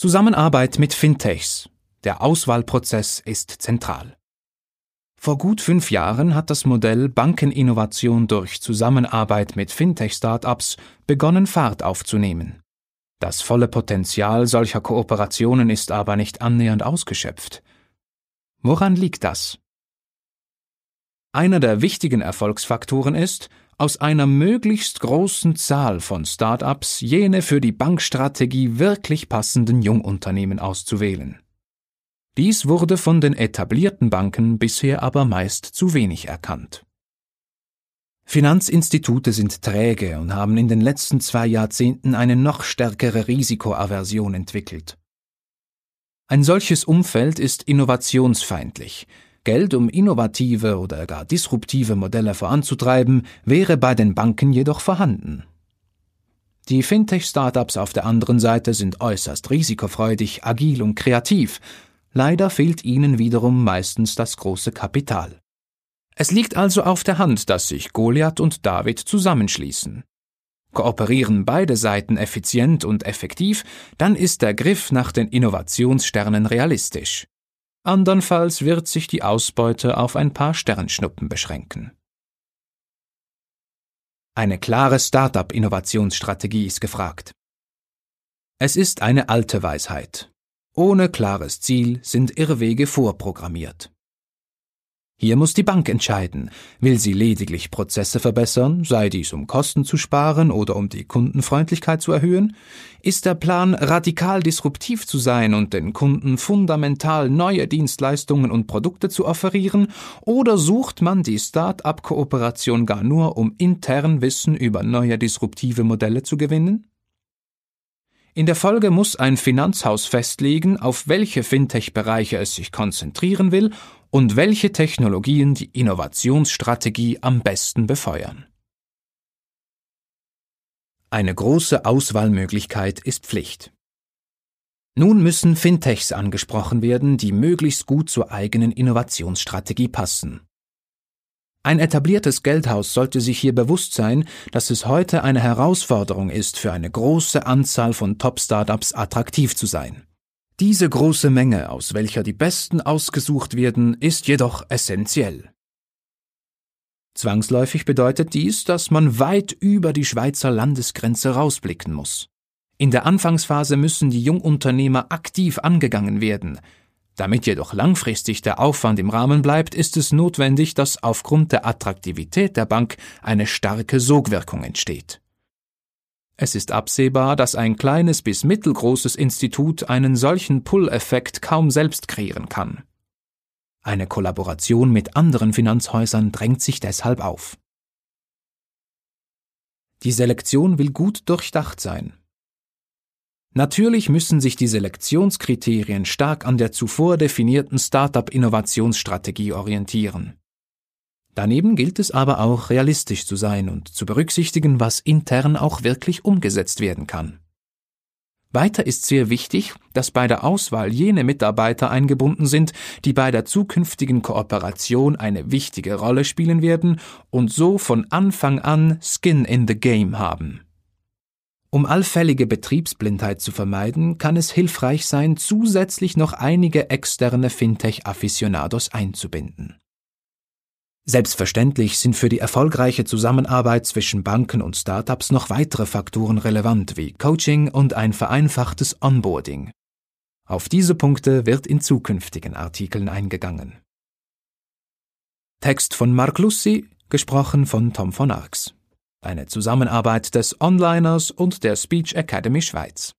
Zusammenarbeit mit Fintechs. Der Auswahlprozess ist zentral. Vor gut fünf Jahren hat das Modell Bankeninnovation durch Zusammenarbeit mit Fintech-Startups begonnen Fahrt aufzunehmen. Das volle Potenzial solcher Kooperationen ist aber nicht annähernd ausgeschöpft. Woran liegt das? Einer der wichtigen Erfolgsfaktoren ist, aus einer möglichst großen Zahl von Start-ups jene für die Bankstrategie wirklich passenden Jungunternehmen auszuwählen. Dies wurde von den etablierten Banken bisher aber meist zu wenig erkannt. Finanzinstitute sind träge und haben in den letzten zwei Jahrzehnten eine noch stärkere Risikoaversion entwickelt. Ein solches Umfeld ist innovationsfeindlich. Geld, um innovative oder gar disruptive Modelle voranzutreiben, wäre bei den Banken jedoch vorhanden. Die Fintech-Startups auf der anderen Seite sind äußerst risikofreudig, agil und kreativ, Leider fehlt ihnen wiederum meistens das große Kapital. Es liegt also auf der Hand, dass sich Goliath und David zusammenschließen. Kooperieren beide Seiten effizient und effektiv, dann ist der Griff nach den Innovationssternen realistisch. Andernfalls wird sich die Ausbeute auf ein paar Sternschnuppen beschränken. Eine klare Startup-Innovationsstrategie ist gefragt. Es ist eine alte Weisheit. Ohne klares Ziel sind Irrwege vorprogrammiert. Hier muss die Bank entscheiden, will sie lediglich Prozesse verbessern, sei dies um Kosten zu sparen oder um die Kundenfreundlichkeit zu erhöhen? Ist der Plan, radikal disruptiv zu sein und den Kunden fundamental neue Dienstleistungen und Produkte zu offerieren? Oder sucht man die Start-up-Kooperation gar nur, um intern Wissen über neue disruptive Modelle zu gewinnen? In der Folge muss ein Finanzhaus festlegen, auf welche Fintech-Bereiche es sich konzentrieren will und welche Technologien die Innovationsstrategie am besten befeuern. Eine große Auswahlmöglichkeit ist Pflicht. Nun müssen Fintechs angesprochen werden, die möglichst gut zur eigenen Innovationsstrategie passen. Ein etabliertes Geldhaus sollte sich hier bewusst sein, dass es heute eine Herausforderung ist, für eine große Anzahl von Top-Startups attraktiv zu sein. Diese große Menge, aus welcher die Besten ausgesucht werden, ist jedoch essentiell. Zwangsläufig bedeutet dies, dass man weit über die Schweizer Landesgrenze rausblicken muss. In der Anfangsphase müssen die Jungunternehmer aktiv angegangen werden, damit jedoch langfristig der Aufwand im Rahmen bleibt, ist es notwendig, dass aufgrund der Attraktivität der Bank eine starke Sogwirkung entsteht. Es ist absehbar, dass ein kleines bis mittelgroßes Institut einen solchen Pull-Effekt kaum selbst kreieren kann. Eine Kollaboration mit anderen Finanzhäusern drängt sich deshalb auf. Die Selektion will gut durchdacht sein. Natürlich müssen sich die Selektionskriterien stark an der zuvor definierten Startup-Innovationsstrategie orientieren. Daneben gilt es aber auch realistisch zu sein und zu berücksichtigen, was intern auch wirklich umgesetzt werden kann. Weiter ist sehr wichtig, dass bei der Auswahl jene Mitarbeiter eingebunden sind, die bei der zukünftigen Kooperation eine wichtige Rolle spielen werden und so von Anfang an Skin in the Game haben. Um allfällige Betriebsblindheit zu vermeiden, kann es hilfreich sein, zusätzlich noch einige externe Fintech-Afficionados einzubinden. Selbstverständlich sind für die erfolgreiche Zusammenarbeit zwischen Banken und Startups noch weitere Faktoren relevant, wie Coaching und ein vereinfachtes Onboarding. Auf diese Punkte wird in zukünftigen Artikeln eingegangen. Text von Mark Lussi, gesprochen von Tom von Arx eine Zusammenarbeit des Onliners und der Speech Academy Schweiz